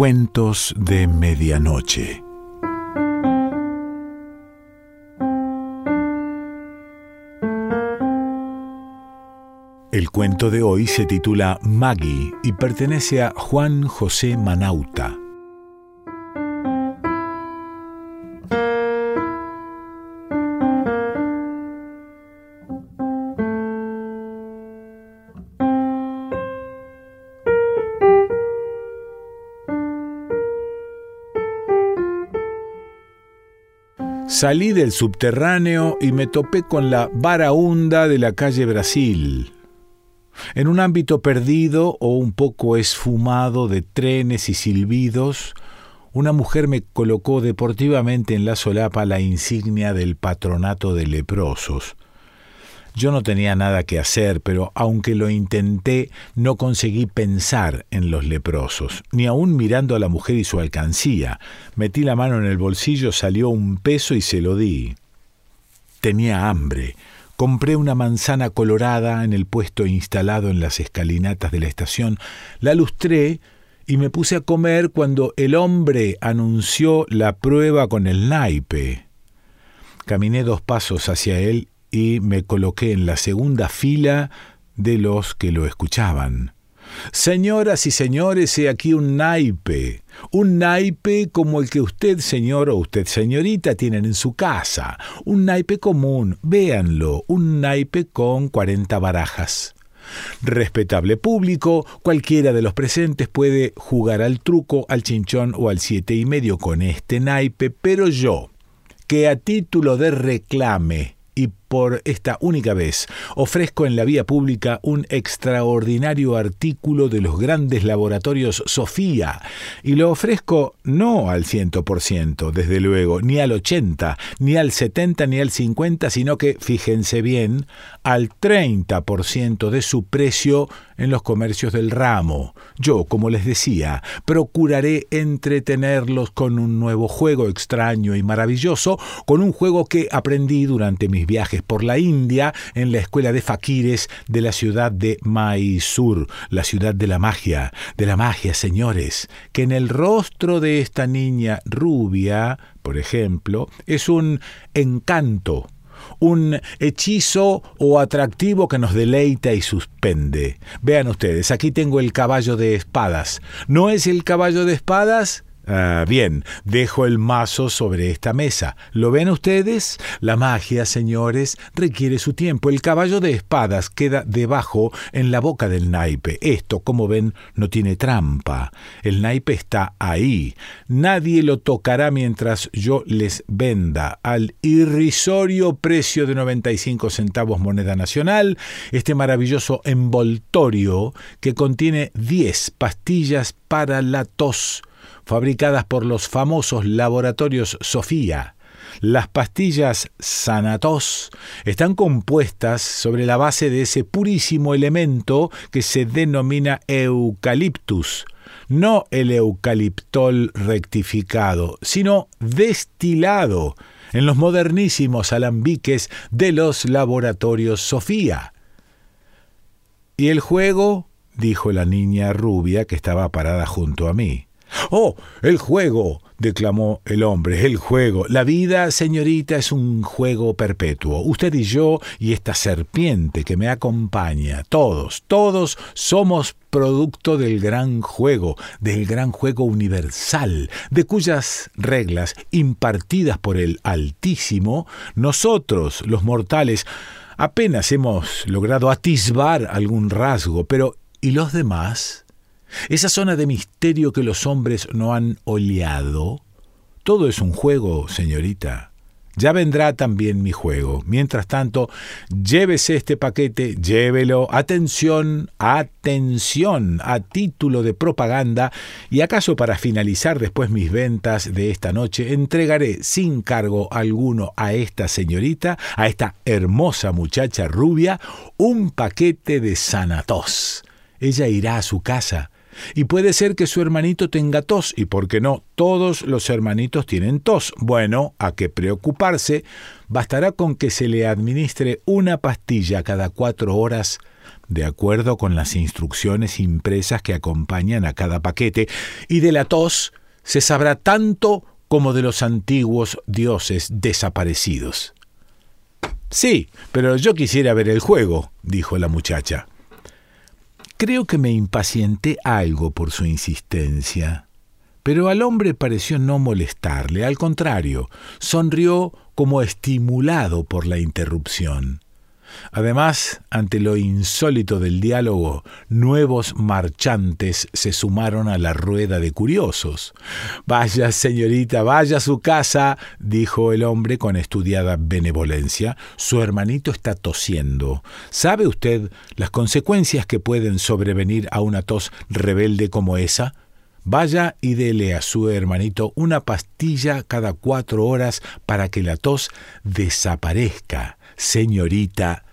Cuentos de Medianoche. El cuento de hoy se titula Maggie y pertenece a Juan José Manauta. Salí del subterráneo y me topé con la vara hunda de la calle Brasil. En un ámbito perdido o un poco esfumado de trenes y silbidos, una mujer me colocó deportivamente en la solapa la insignia del patronato de leprosos. Yo no tenía nada que hacer, pero aunque lo intenté, no conseguí pensar en los leprosos, ni aun mirando a la mujer y su alcancía. Metí la mano en el bolsillo, salió un peso y se lo di. Tenía hambre. Compré una manzana colorada en el puesto instalado en las escalinatas de la estación, la lustré y me puse a comer cuando el hombre anunció la prueba con el naipe. Caminé dos pasos hacia él y me coloqué en la segunda fila de los que lo escuchaban. Señoras y señores, he aquí un naipe, un naipe como el que usted, señor, o usted, señorita, tienen en su casa, un naipe común, véanlo, un naipe con cuarenta barajas. Respetable público, cualquiera de los presentes puede jugar al truco, al chinchón o al siete y medio con este naipe, pero yo, que a título de reclame y por esta única vez ofrezco en la vía pública un extraordinario artículo de los grandes laboratorios Sofía, y lo ofrezco no al ciento por ciento, desde luego, ni al ochenta, ni al setenta, ni al cincuenta, sino que, fíjense bien, al treinta por ciento de su precio en los comercios del ramo. Yo, como les decía, procuraré entretenerlos con un nuevo juego extraño y maravilloso, con un juego que aprendí durante mis viajes por la India en la escuela de faquires de la ciudad de Mysore, la ciudad de la magia, de la magia, señores, que en el rostro de esta niña rubia, por ejemplo, es un encanto un hechizo o atractivo que nos deleita y suspende. Vean ustedes, aquí tengo el caballo de espadas. ¿No es el caballo de espadas? Ah, bien, dejo el mazo sobre esta mesa. ¿Lo ven ustedes? La magia, señores, requiere su tiempo. El caballo de espadas queda debajo en la boca del naipe. Esto, como ven, no tiene trampa. El naipe está ahí. Nadie lo tocará mientras yo les venda al irrisorio precio de 95 centavos moneda nacional este maravilloso envoltorio que contiene 10 pastillas para la tos fabricadas por los famosos laboratorios Sofía. Las pastillas Sanatos están compuestas sobre la base de ese purísimo elemento que se denomina eucaliptus, no el eucaliptol rectificado, sino destilado en los modernísimos alambiques de los laboratorios Sofía. ¿Y el juego? dijo la niña rubia que estaba parada junto a mí. Oh, el juego, declamó el hombre, el juego. La vida, señorita, es un juego perpetuo. Usted y yo y esta serpiente que me acompaña, todos, todos somos producto del gran juego, del gran juego universal, de cuyas reglas, impartidas por el Altísimo, nosotros, los mortales, apenas hemos logrado atisbar algún rasgo, pero ¿y los demás? Esa zona de misterio que los hombres no han oleado. Todo es un juego, señorita. Ya vendrá también mi juego. Mientras tanto, llévese este paquete, llévelo, atención, atención, a título de propaganda, y acaso para finalizar después mis ventas de esta noche, entregaré sin cargo alguno a esta señorita, a esta hermosa muchacha rubia, un paquete de sanatos. Ella irá a su casa, Y puede ser que su hermanito tenga tos, y por qué no, todos los hermanitos tienen tos. Bueno, a qué preocuparse, bastará con que se le administre una pastilla cada cuatro horas, de acuerdo con las instrucciones impresas que acompañan a cada paquete, y de la tos se sabrá tanto como de los antiguos dioses desaparecidos. Sí, pero yo quisiera ver el juego, dijo la muchacha. Creo que me impacienté algo por su insistencia. Pero al hombre pareció no molestarle, al contrario, sonrió como estimulado por la interrupción. Además, ante lo insólito del diálogo, nuevos marchantes se sumaron a la rueda de curiosos. Vaya, señorita, vaya a su casa, dijo el hombre con estudiada benevolencia. Su hermanito está tosiendo. ¿Sabe usted las consecuencias que pueden sobrevenir a una tos rebelde como esa? Vaya y dele a su hermanito una pastilla cada cuatro horas para que la tos desaparezca señorita.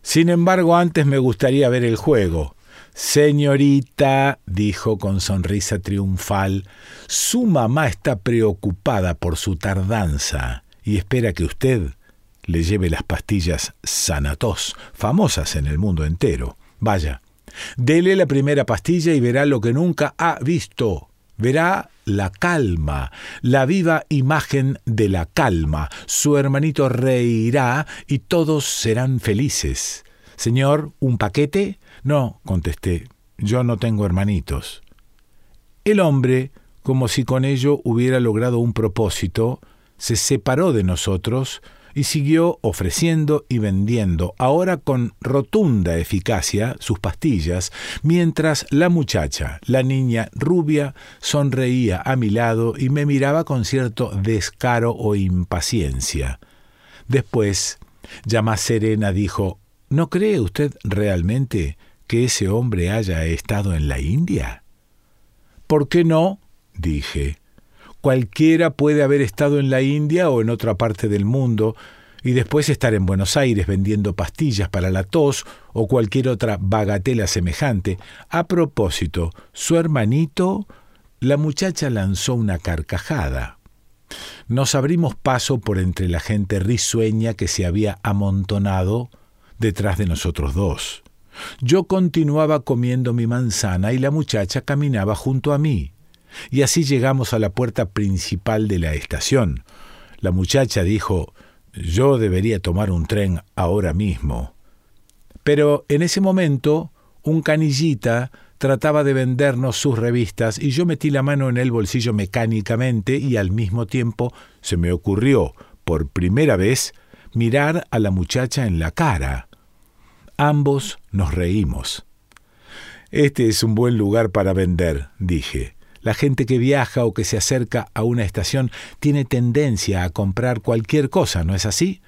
Sin embargo, antes me gustaría ver el juego. Señorita, dijo con sonrisa triunfal, su mamá está preocupada por su tardanza y espera que usted le lleve las pastillas Sanatos, famosas en el mundo entero. Vaya, dele la primera pastilla y verá lo que nunca ha visto verá la calma, la viva imagen de la calma. Su hermanito reirá y todos serán felices. Señor, ¿un paquete? No, contesté, yo no tengo hermanitos. El hombre, como si con ello hubiera logrado un propósito, se separó de nosotros, y siguió ofreciendo y vendiendo, ahora con rotunda eficacia, sus pastillas, mientras la muchacha, la niña rubia, sonreía a mi lado y me miraba con cierto descaro o impaciencia. Después, ya más serena, dijo ¿No cree usted realmente que ese hombre haya estado en la India? ¿Por qué no? dije. Cualquiera puede haber estado en la India o en otra parte del mundo y después estar en Buenos Aires vendiendo pastillas para la tos o cualquier otra bagatela semejante. A propósito, su hermanito, la muchacha lanzó una carcajada. Nos abrimos paso por entre la gente risueña que se había amontonado detrás de nosotros dos. Yo continuaba comiendo mi manzana y la muchacha caminaba junto a mí y así llegamos a la puerta principal de la estación. La muchacha dijo yo debería tomar un tren ahora mismo. Pero en ese momento un canillita trataba de vendernos sus revistas y yo metí la mano en el bolsillo mecánicamente y al mismo tiempo se me ocurrió, por primera vez, mirar a la muchacha en la cara. Ambos nos reímos. Este es un buen lugar para vender, dije. La gente que viaja o que se acerca a una estación tiene tendencia a comprar cualquier cosa, ¿no es así?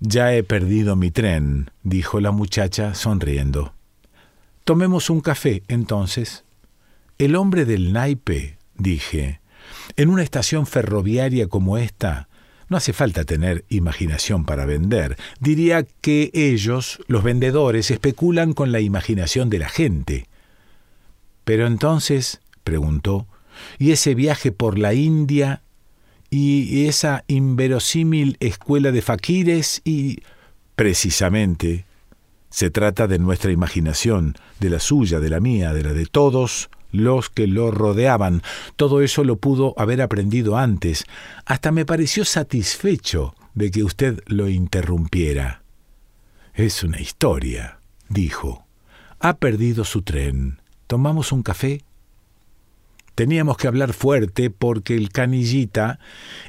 Ya he perdido mi tren, dijo la muchacha sonriendo. Tomemos un café, entonces. El hombre del naipe, dije. En una estación ferroviaria como esta, no hace falta tener imaginación para vender. Diría que ellos, los vendedores, especulan con la imaginación de la gente. Pero entonces, preguntó, y ese viaje por la India y esa inverosímil escuela de faquires y... Precisamente, se trata de nuestra imaginación, de la suya, de la mía, de la de todos los que lo rodeaban. Todo eso lo pudo haber aprendido antes. Hasta me pareció satisfecho de que usted lo interrumpiera. Es una historia, dijo. Ha perdido su tren. ¿Tomamos un café? Teníamos que hablar fuerte porque el canillita,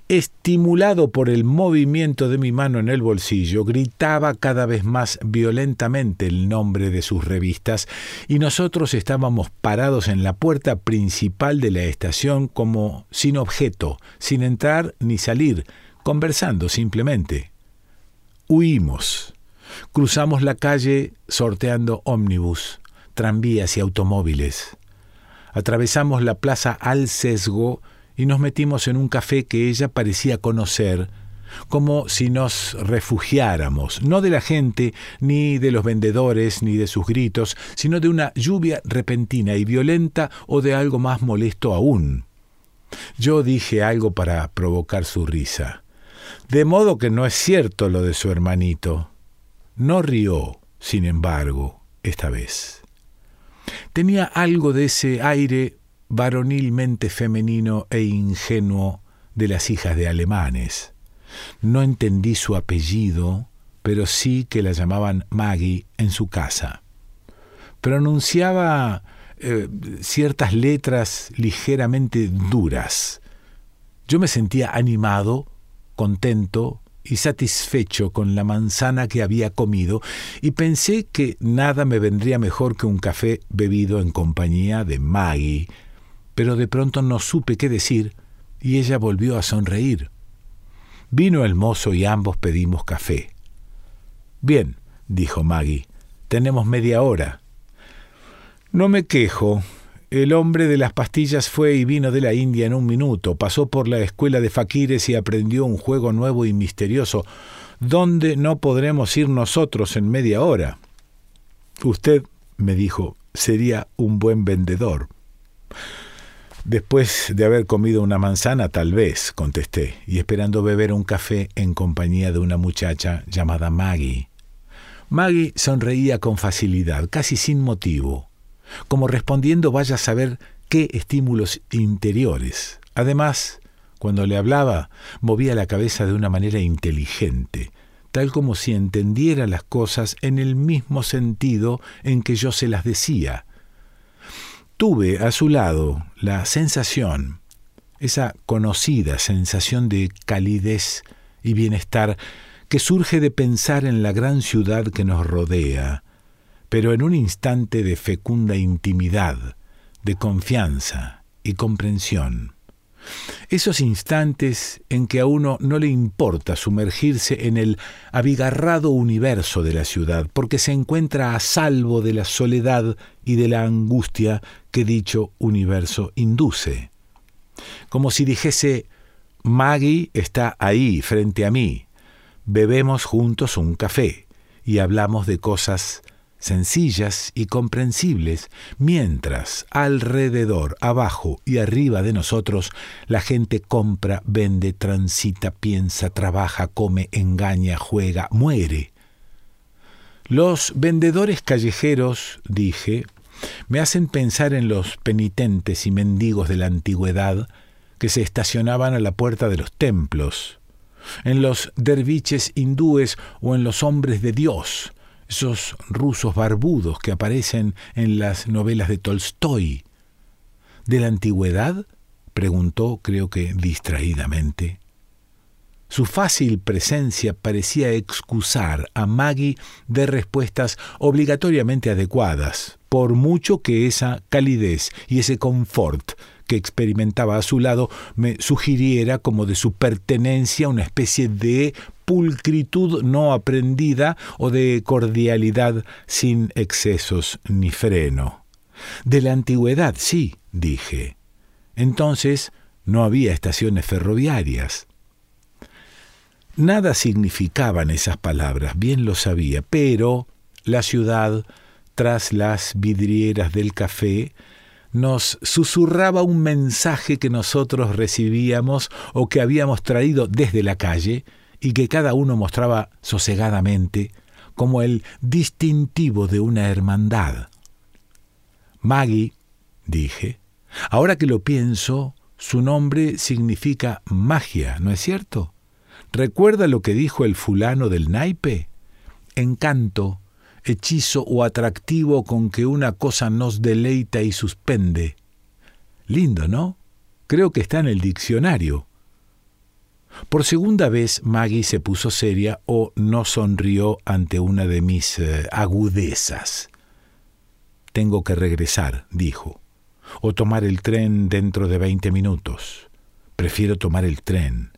estimulado por el movimiento de mi mano en el bolsillo, gritaba cada vez más violentamente el nombre de sus revistas y nosotros estábamos parados en la puerta principal de la estación como sin objeto, sin entrar ni salir, conversando simplemente. Huimos. Cruzamos la calle sorteando ómnibus, tranvías y automóviles. Atravesamos la plaza al sesgo y nos metimos en un café que ella parecía conocer, como si nos refugiáramos, no de la gente, ni de los vendedores, ni de sus gritos, sino de una lluvia repentina y violenta o de algo más molesto aún. Yo dije algo para provocar su risa. De modo que no es cierto lo de su hermanito. No rió, sin embargo, esta vez. Tenía algo de ese aire varonilmente femenino e ingenuo de las hijas de alemanes. No entendí su apellido, pero sí que la llamaban Maggie en su casa. Pronunciaba eh, ciertas letras ligeramente duras. Yo me sentía animado, contento y satisfecho con la manzana que había comido y pensé que nada me vendría mejor que un café bebido en compañía de Maggie, pero de pronto no supe qué decir y ella volvió a sonreír. Vino el mozo y ambos pedimos café. Bien, dijo Maggie, tenemos media hora. No me quejo. El hombre de las pastillas fue y vino de la India en un minuto, pasó por la escuela de faquires y aprendió un juego nuevo y misterioso. ¿Dónde no podremos ir nosotros en media hora? Usted, me dijo, sería un buen vendedor. Después de haber comido una manzana, tal vez, contesté, y esperando beber un café en compañía de una muchacha llamada Maggie. Maggie sonreía con facilidad, casi sin motivo como respondiendo vaya a saber qué estímulos interiores. Además, cuando le hablaba, movía la cabeza de una manera inteligente, tal como si entendiera las cosas en el mismo sentido en que yo se las decía. Tuve a su lado la sensación, esa conocida sensación de calidez y bienestar que surge de pensar en la gran ciudad que nos rodea, pero en un instante de fecunda intimidad, de confianza y comprensión. Esos instantes en que a uno no le importa sumergirse en el abigarrado universo de la ciudad, porque se encuentra a salvo de la soledad y de la angustia que dicho universo induce. Como si dijese, Maggie está ahí, frente a mí, bebemos juntos un café y hablamos de cosas sencillas y comprensibles, mientras alrededor, abajo y arriba de nosotros la gente compra, vende, transita, piensa, trabaja, come, engaña, juega, muere. Los vendedores callejeros, dije, me hacen pensar en los penitentes y mendigos de la antigüedad que se estacionaban a la puerta de los templos, en los derviches hindúes o en los hombres de Dios, esos rusos barbudos que aparecen en las novelas de Tolstoy. ¿De la antigüedad? preguntó, creo que distraídamente. Su fácil presencia parecía excusar a Maggie de respuestas obligatoriamente adecuadas, por mucho que esa calidez y ese confort que experimentaba a su lado me sugiriera como de su pertenencia una especie de pulcritud no aprendida o de cordialidad sin excesos ni freno. De la antigüedad, sí, dije. Entonces no había estaciones ferroviarias. Nada significaban esas palabras, bien lo sabía, pero la ciudad, tras las vidrieras del café, nos susurraba un mensaje que nosotros recibíamos o que habíamos traído desde la calle y que cada uno mostraba sosegadamente como el distintivo de una hermandad. Maggie, dije, ahora que lo pienso, su nombre significa magia, ¿no es cierto? ¿Recuerda lo que dijo el fulano del naipe? Encanto, hechizo o atractivo con que una cosa nos deleita y suspende. Lindo, ¿no? Creo que está en el diccionario. Por segunda vez Maggie se puso seria o no sonrió ante una de mis eh, agudezas. Tengo que regresar, dijo, o tomar el tren dentro de veinte minutos. Prefiero tomar el tren.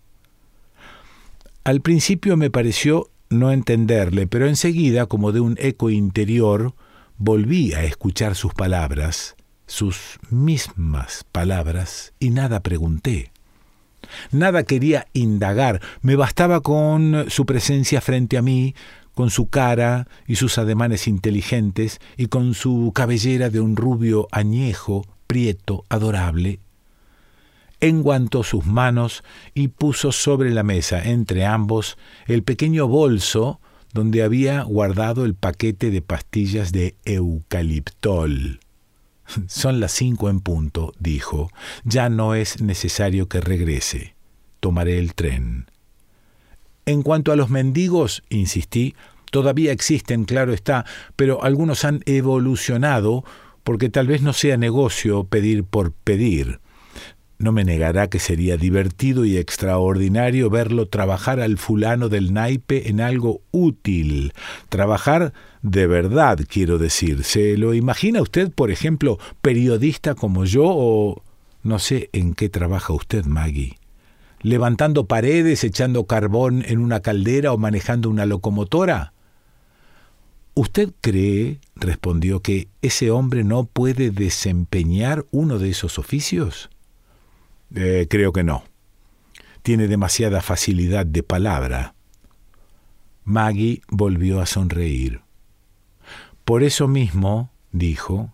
Al principio me pareció no entenderle, pero enseguida, como de un eco interior, volví a escuchar sus palabras, sus mismas palabras, y nada pregunté. Nada quería indagar, me bastaba con su presencia frente a mí, con su cara y sus ademanes inteligentes, y con su cabellera de un rubio añejo, prieto, adorable. Enguantó sus manos y puso sobre la mesa, entre ambos, el pequeño bolso donde había guardado el paquete de pastillas de eucaliptol. Son las cinco en punto, dijo. Ya no es necesario que regrese. Tomaré el tren. En cuanto a los mendigos, insistí, todavía existen, claro está, pero algunos han evolucionado porque tal vez no sea negocio pedir por pedir. No me negará que sería divertido y extraordinario verlo trabajar al fulano del naipe en algo útil. Trabajar de verdad, quiero decir. ¿Se lo imagina usted, por ejemplo, periodista como yo o... no sé en qué trabaja usted, Maggie? ¿Levantando paredes, echando carbón en una caldera o manejando una locomotora? ¿Usted cree, respondió, que ese hombre no puede desempeñar uno de esos oficios? Eh, creo que no. Tiene demasiada facilidad de palabra. Maggie volvió a sonreír. Por eso mismo, dijo,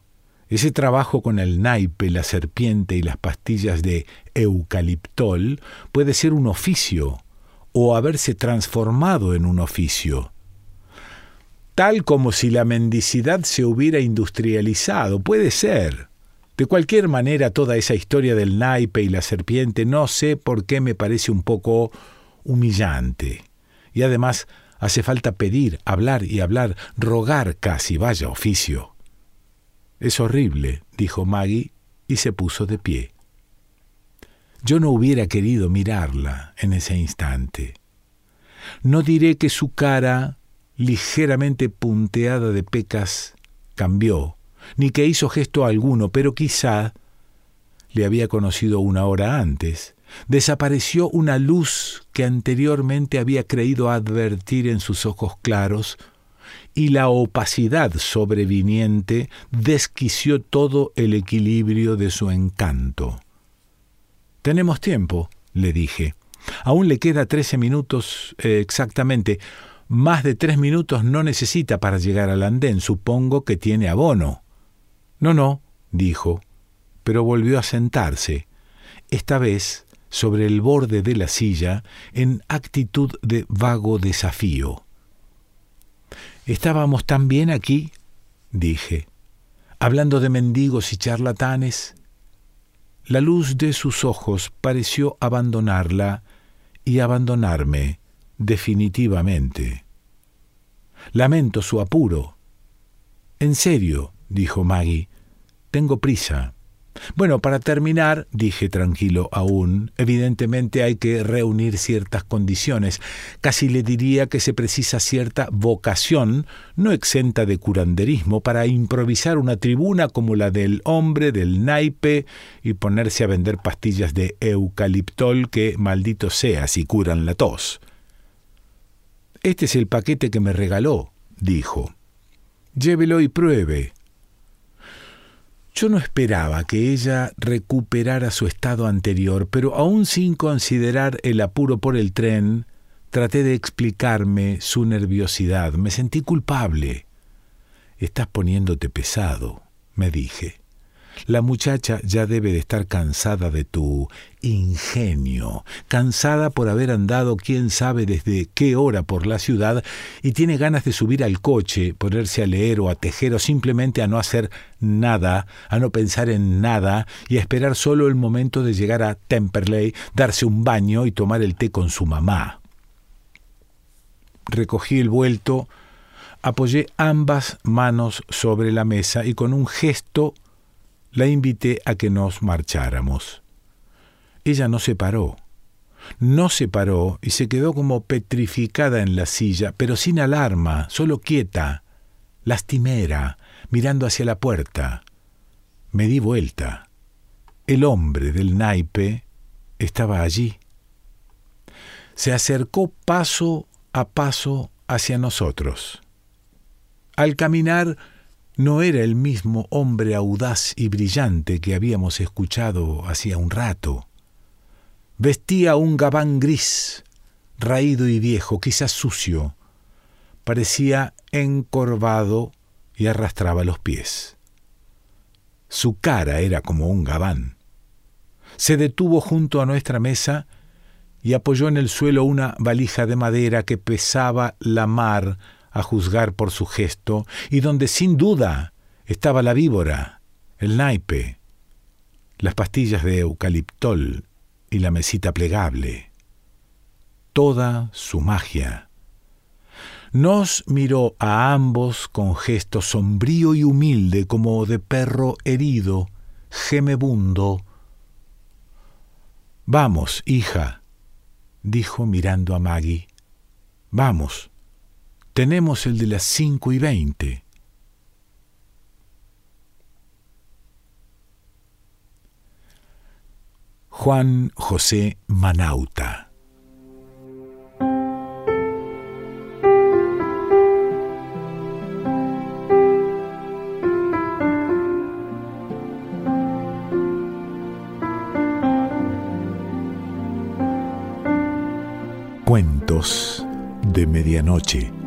ese trabajo con el naipe, la serpiente y las pastillas de eucaliptol puede ser un oficio o haberse transformado en un oficio. Tal como si la mendicidad se hubiera industrializado, puede ser. De cualquier manera, toda esa historia del naipe y la serpiente no sé por qué me parece un poco humillante. Y además, Hace falta pedir, hablar y hablar, rogar casi, vaya oficio. Es horrible, dijo Maggie, y se puso de pie. Yo no hubiera querido mirarla en ese instante. No diré que su cara, ligeramente punteada de pecas, cambió, ni que hizo gesto alguno, pero quizá le había conocido una hora antes, desapareció una luz que anteriormente había creído advertir en sus ojos claros, y la opacidad sobreviniente desquició todo el equilibrio de su encanto. Tenemos tiempo, le dije. Aún le queda trece minutos eh, exactamente. Más de tres minutos no necesita para llegar al andén. Supongo que tiene abono. No, no, dijo, pero volvió a sentarse. Esta vez sobre el borde de la silla en actitud de vago desafío. Estábamos tan bien aquí, dije, hablando de mendigos y charlatanes. La luz de sus ojos pareció abandonarla y abandonarme definitivamente. Lamento su apuro. En serio, dijo Maggie, tengo prisa. Bueno, para terminar, dije tranquilo aún, evidentemente hay que reunir ciertas condiciones. Casi le diría que se precisa cierta vocación, no exenta de curanderismo, para improvisar una tribuna como la del hombre del naipe y ponerse a vender pastillas de eucaliptol que, maldito sea, si curan la tos. Este es el paquete que me regaló, dijo. Llévelo y pruebe. Yo no esperaba que ella recuperara su estado anterior, pero aún sin considerar el apuro por el tren, traté de explicarme su nerviosidad. Me sentí culpable. Estás poniéndote pesado, me dije. La muchacha ya debe de estar cansada de tu ingenio, cansada por haber andado quién sabe desde qué hora por la ciudad y tiene ganas de subir al coche, ponerse a leer o a tejer o simplemente a no hacer nada, a no pensar en nada y a esperar solo el momento de llegar a Temperley, darse un baño y tomar el té con su mamá. Recogí el vuelto, apoyé ambas manos sobre la mesa y con un gesto la invité a que nos marcháramos. Ella no se paró. No se paró y se quedó como petrificada en la silla, pero sin alarma, solo quieta, lastimera, mirando hacia la puerta. Me di vuelta. El hombre del naipe estaba allí. Se acercó paso a paso hacia nosotros. Al caminar no era el mismo hombre audaz y brillante que habíamos escuchado hacía un rato. Vestía un gabán gris, raído y viejo, quizás sucio. Parecía encorvado y arrastraba los pies. Su cara era como un gabán. Se detuvo junto a nuestra mesa y apoyó en el suelo una valija de madera que pesaba la mar a juzgar por su gesto, y donde sin duda estaba la víbora, el naipe, las pastillas de eucaliptol y la mesita plegable. Toda su magia. Nos miró a ambos con gesto sombrío y humilde como de perro herido, gemebundo. Vamos, hija, dijo mirando a Maggie. Vamos, tenemos el de las cinco y veinte. Juan José Manauta Cuentos de Medianoche.